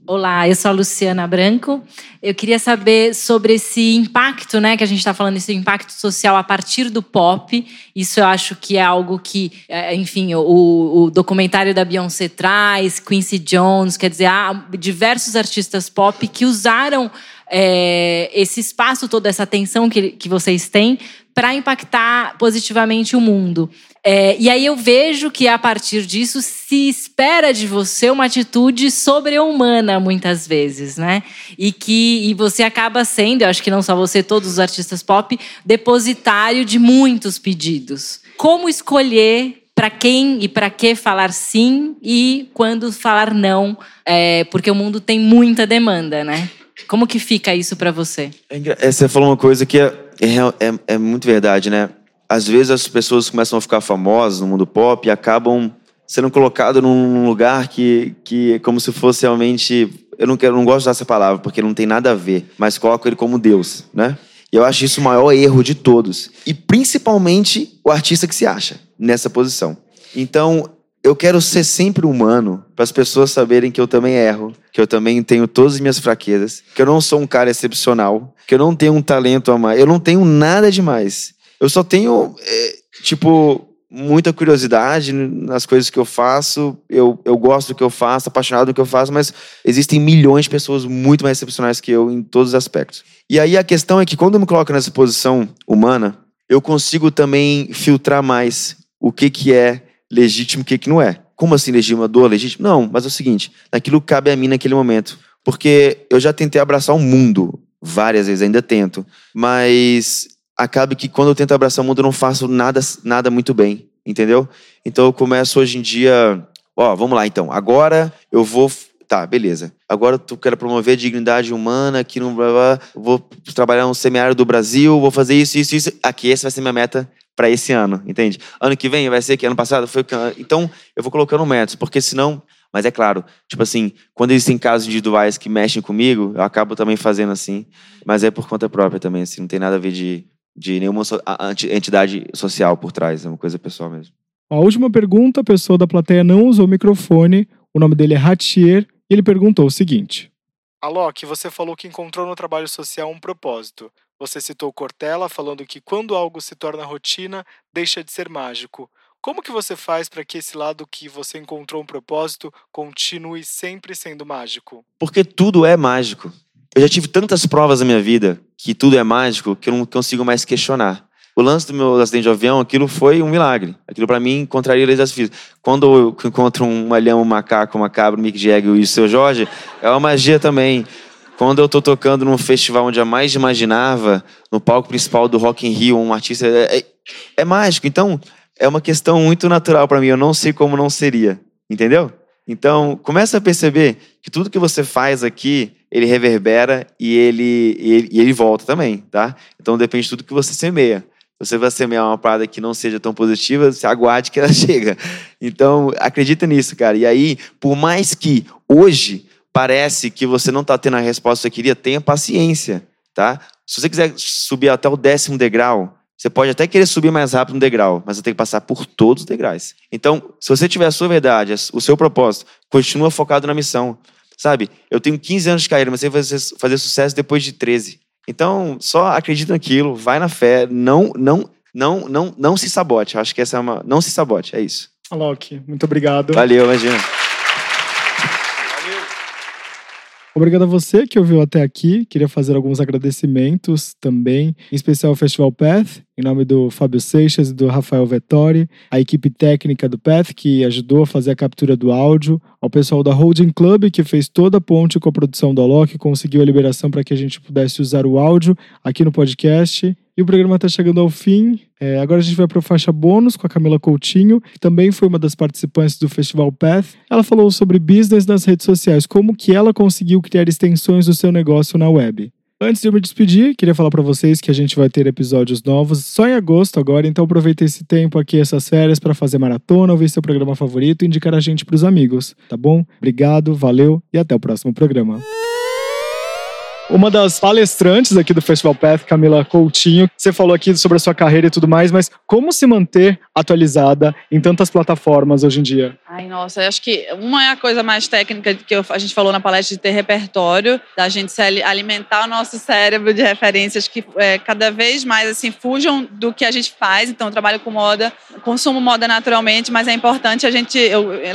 Olá, eu sou a Luciana Branco. Eu queria saber sobre esse impacto, né, que a gente está falando, esse impacto social a partir do pop. Isso eu acho que é algo que, é, enfim, o, o documentário da Beyoncé traz, Quincy Jones, quer dizer, há diversos artistas pop que usaram é, esse espaço, toda essa atenção que, que vocês têm para impactar positivamente o mundo. É, e aí eu vejo que a partir disso se espera de você uma atitude sobre-humana muitas vezes, né? E que e você acaba sendo, eu acho que não só você, todos os artistas pop, depositário de muitos pedidos. Como escolher para quem e para que falar sim e quando falar não, é, porque o mundo tem muita demanda, né? Como que fica isso para você? É, você falou uma coisa que é é, é, é muito verdade, né? Às vezes as pessoas começam a ficar famosas no mundo pop e acabam sendo colocadas num lugar que, que é como se fosse realmente. Eu não, quero, não gosto de usar essa palavra porque não tem nada a ver, mas coloco ele como Deus, né? E eu acho isso o maior erro de todos. E principalmente o artista que se acha nessa posição. Então, eu quero ser sempre humano para as pessoas saberem que eu também erro, que eu também tenho todas as minhas fraquezas, que eu não sou um cara excepcional, que eu não tenho um talento a mais, eu não tenho nada demais. Eu só tenho, é, tipo, muita curiosidade nas coisas que eu faço, eu, eu gosto do que eu faço, apaixonado do que eu faço, mas existem milhões de pessoas muito mais excepcionais que eu em todos os aspectos. E aí a questão é que quando eu me coloco nessa posição humana, eu consigo também filtrar mais o que, que é legítimo e o que, não é. Como assim legítimo? A dor legítimo? Não, mas é o seguinte: naquilo cabe a mim naquele momento. Porque eu já tentei abraçar o mundo várias vezes, ainda tento. Mas acaba que quando eu tento abraçar o mundo, eu não faço nada, nada muito bem, entendeu? Então eu começo hoje em dia Ó, vamos lá então. Agora eu vou tá, beleza. Agora tu quer promover a dignidade humana aqui no vou trabalhar no semiárido do Brasil, vou fazer isso, isso, isso. Aqui essa vai ser minha meta para esse ano, entende? Ano que vem vai ser que ano passado foi então eu vou colocando métodos, porque senão, mas é claro, tipo assim, quando existem casos individuais que mexem comigo, eu acabo também fazendo assim, mas é por conta própria também, assim, não tem nada a ver de de nenhuma entidade social por trás, é uma coisa pessoal mesmo. A última pergunta, a pessoa da plateia não usou o microfone, o nome dele é Ratier e ele perguntou o seguinte: Alok, você falou que encontrou no trabalho social um propósito. Você citou Cortella falando que quando algo se torna rotina, deixa de ser mágico. Como que você faz para que esse lado que você encontrou um propósito continue sempre sendo mágico? Porque tudo é mágico. Eu já tive tantas provas na minha vida que tudo é mágico que eu não consigo mais questionar o lance do meu acidente de avião, aquilo foi um milagre. Aquilo para mim encontraria leis das físicas. Quando eu encontro um alhão, um macaco, uma cabra, um Mick Jagger e o seu Jorge, é uma magia também. Quando eu tô tocando num festival onde eu mais imaginava, no palco principal do Rock in Rio, um artista é, é, é mágico. Então, é uma questão muito natural para mim. Eu não sei como não seria, entendeu? Então, começa a perceber que tudo que você faz aqui, ele reverbera e ele, ele, ele volta também, tá? Então, depende de tudo que você semeia você vai semear uma parada que não seja tão positiva, você aguarde que ela chega. Então, acredita nisso, cara. E aí, por mais que hoje parece que você não está tendo a resposta que você queria, tenha paciência, tá? Se você quiser subir até o décimo degrau, você pode até querer subir mais rápido no degrau, mas você tem que passar por todos os degraus. Então, se você tiver a sua verdade, o seu propósito, continua focado na missão. Sabe? Eu tenho 15 anos de carreira, mas vai fazer, fazer sucesso depois de 13. Então, só acredita naquilo, vai na fé, não, não, não, não, não se sabote. Eu acho que essa é uma. Não se sabote, é isso. Alok, muito obrigado. Valeu, imagina. Obrigado a você que ouviu até aqui. Queria fazer alguns agradecimentos também, em especial ao Festival Path, em nome do Fábio Seixas e do Rafael Vettori, a equipe técnica do Path que ajudou a fazer a captura do áudio, ao pessoal da Holding Club que fez toda a ponte com a produção do Alok, conseguiu a liberação para que a gente pudesse usar o áudio aqui no podcast. E o programa está chegando ao fim. É, agora a gente vai para a faixa bônus com a Camila Coutinho, que também foi uma das participantes do Festival Path. Ela falou sobre business nas redes sociais, como que ela conseguiu criar extensões do seu negócio na web. Antes de eu me despedir, queria falar para vocês que a gente vai ter episódios novos só em agosto agora, então aproveita esse tempo aqui, essas férias, para fazer maratona, ouvir seu programa favorito e indicar a gente para os amigos, tá bom? Obrigado, valeu e até o próximo programa uma das palestrantes aqui do Festival Path, Camila Coutinho. Você falou aqui sobre a sua carreira e tudo mais, mas como se manter atualizada em tantas plataformas hoje em dia? Ai, nossa, acho que uma é a coisa mais técnica que a gente falou na palestra de ter repertório, da gente alimentar o nosso cérebro de referências que é, cada vez mais assim fujam do que a gente faz. Então, eu trabalho com moda, consumo moda naturalmente, mas é importante a gente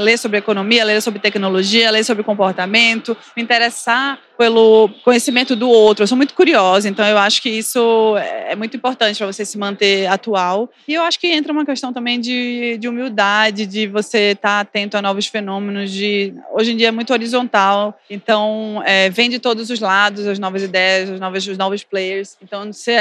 ler sobre economia, ler sobre tecnologia, ler sobre comportamento, me interessar pelo conhecimento do outro. Eu sou muito curiosa, então eu acho que isso é muito importante para você se manter atual. E eu acho que entra uma questão também de, de humildade, de você estar tá atento a novos fenômenos. De hoje em dia é muito horizontal, então é, vem de todos os lados as novas ideias, os novos, os novos players. Então você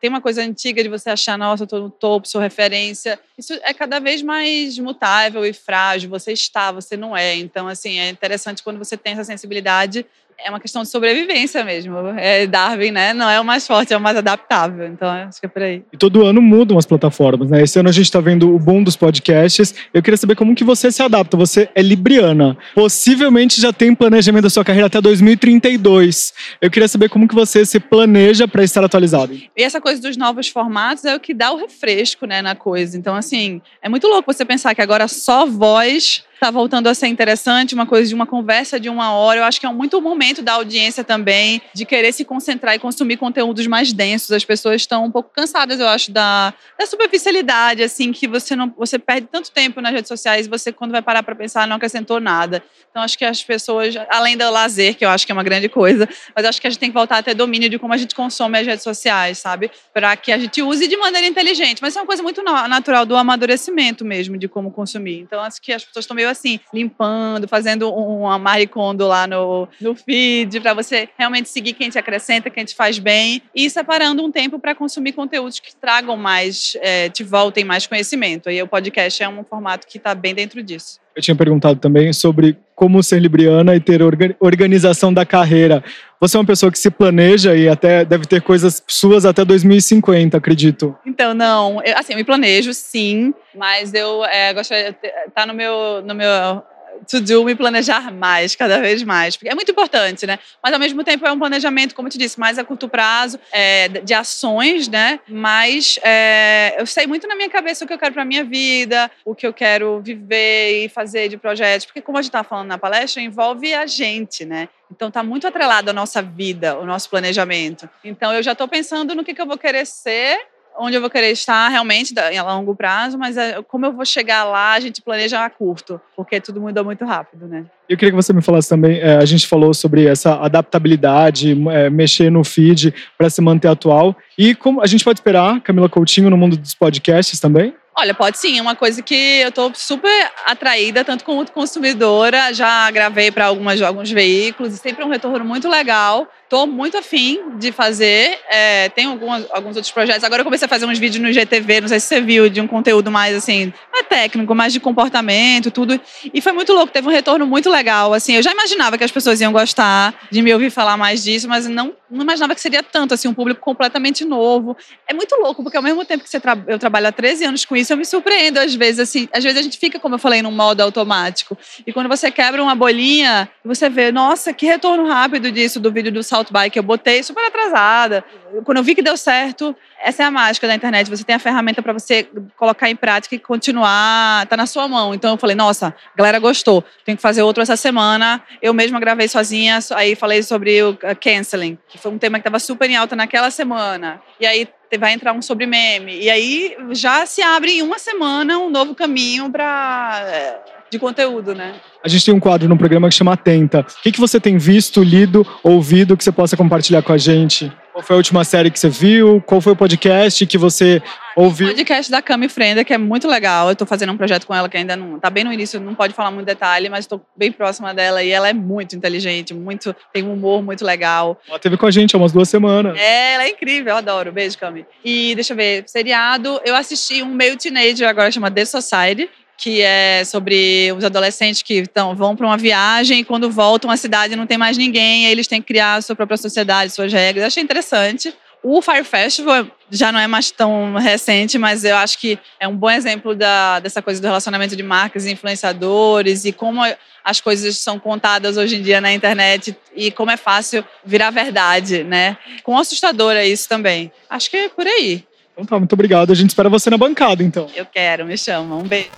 tem uma coisa antiga de você achar, nossa, tô no topo, sou referência. Isso é cada vez mais mutável e frágil. Você está, você não é. Então assim é interessante quando você tem essa sensibilidade é uma questão de sobrevivência mesmo. É Darwin, né? Não é o mais forte, é o mais adaptável. Então, acho que é por aí. E todo ano mudam as plataformas, né? Esse ano a gente está vendo o boom dos podcasts. Eu queria saber como que você se adapta. Você é libriana. Possivelmente já tem planejamento da sua carreira até 2032. Eu queria saber como que você se planeja para estar atualizado. E essa coisa dos novos formatos é o que dá o refresco, né, na coisa. Então, assim, é muito louco você pensar que agora só voz está voltando a ser interessante, uma coisa de uma conversa de uma hora. Eu acho que é muito o momento da audiência também de querer se concentrar e consumir conteúdos mais densos. As pessoas estão um pouco cansadas, eu acho, da, da superficialidade, assim, que você não você perde tanto tempo nas redes sociais e você, quando vai parar para pensar, não acrescentou nada. Então, acho que as pessoas, além do lazer, que eu acho que é uma grande coisa, mas acho que a gente tem que voltar a ter domínio de como a gente consome as redes sociais, sabe? Para que a gente use de maneira inteligente. Mas é uma coisa muito natural do amadurecimento mesmo, de como consumir. Então, acho que as pessoas estão meio assim, limpando, fazendo uma Marie Kondo lá no, no feed feed, para você realmente seguir quem te acrescenta, quem te faz bem e separando um tempo para consumir conteúdos que tragam mais, é, te voltem mais conhecimento. Aí o podcast é um formato que está bem dentro disso. Eu tinha perguntado também sobre como ser libriana e ter organização da carreira. Você é uma pessoa que se planeja e até deve ter coisas suas até 2050, acredito. Então, não. Eu, assim, eu me planejo, sim, mas eu é, gostaria. Tá no meu, no meu to do me planejar mais, cada vez mais. Porque é muito importante, né? Mas ao mesmo tempo é um planejamento, como eu te disse, mais a curto prazo, é, de ações, né? Mas é, eu sei muito na minha cabeça o que eu quero para minha vida, o que eu quero viver e fazer de projetos. Porque, como a gente estava falando na palestra, envolve a gente, né? Então está muito atrelado à nossa vida, o nosso planejamento. Então eu já estou pensando no que, que eu vou querer ser onde eu vou querer estar realmente a longo prazo, mas é, como eu vou chegar lá, a gente planeja a curto, porque tudo mudou muito rápido, né? Eu queria que você me falasse também, é, a gente falou sobre essa adaptabilidade, é, mexer no feed para se manter atual, e como a gente pode esperar Camila Coutinho no mundo dos podcasts também? Olha, pode sim, é uma coisa que eu estou super atraída, tanto como consumidora, já gravei para alguns veículos e sempre é um retorno muito legal. Estou muito afim de fazer, é, tem algumas, alguns outros projetos. Agora eu comecei a fazer uns vídeos no GTV, não sei se você viu, de um conteúdo mais assim, mais técnico, mais de comportamento, tudo. E foi muito louco, teve um retorno muito legal. Assim, eu já imaginava que as pessoas iam gostar de me ouvir falar mais disso, mas não, não imaginava que seria tanto, assim, um público completamente novo. É muito louco, porque ao mesmo tempo que tra eu trabalho há 13 anos com isso, eu me surpreendo às vezes, assim. Às vezes a gente fica, como eu falei, num modo automático. E quando você quebra uma bolinha, você vê, nossa, que retorno rápido disso, do vídeo do Salt Bike eu botei super atrasada. Quando eu vi que deu certo, essa é a mágica da internet. Você tem a ferramenta para você colocar em prática e continuar, tá na sua mão. Então eu falei, nossa, a galera gostou. Tenho que fazer outro essa semana. Eu mesma gravei sozinha, aí falei sobre o canceling, que foi um tema que estava super em alta naquela semana. E aí vai entrar um sobre meme. E aí já se abre em uma semana um novo caminho para é, de conteúdo, né? A gente tem um quadro no programa que chama Atenta. O que, que você tem visto, lido, ouvido que você possa compartilhar com a gente? Qual foi a última série que você viu? Qual foi o podcast que você ouviu? O podcast da Cami Frenda, que é muito legal. Eu estou fazendo um projeto com ela que ainda não está bem no início, não pode falar muito detalhe, mas estou bem próxima dela e ela é muito inteligente, muito tem um humor muito legal. Ela teve com a gente há umas duas semanas. É, ela é incrível, eu adoro. Beijo, Cami. E deixa eu ver, seriado, eu assisti um meio teenager agora chama The Society, que é sobre os adolescentes que tão, vão para uma viagem e quando voltam à cidade não tem mais ninguém, aí eles têm que criar a sua própria sociedade, suas regras. Eu achei interessante. O Fire Festival já não é mais tão recente, mas eu acho que é um bom exemplo da, dessa coisa do relacionamento de marcas e influenciadores e como as coisas são contadas hoje em dia na internet e como é fácil virar verdade, né? Com assustadora isso também. Acho que é por aí. Então tá, muito obrigado. A gente espera você na bancada, então. Eu quero, me chama. Um beijo.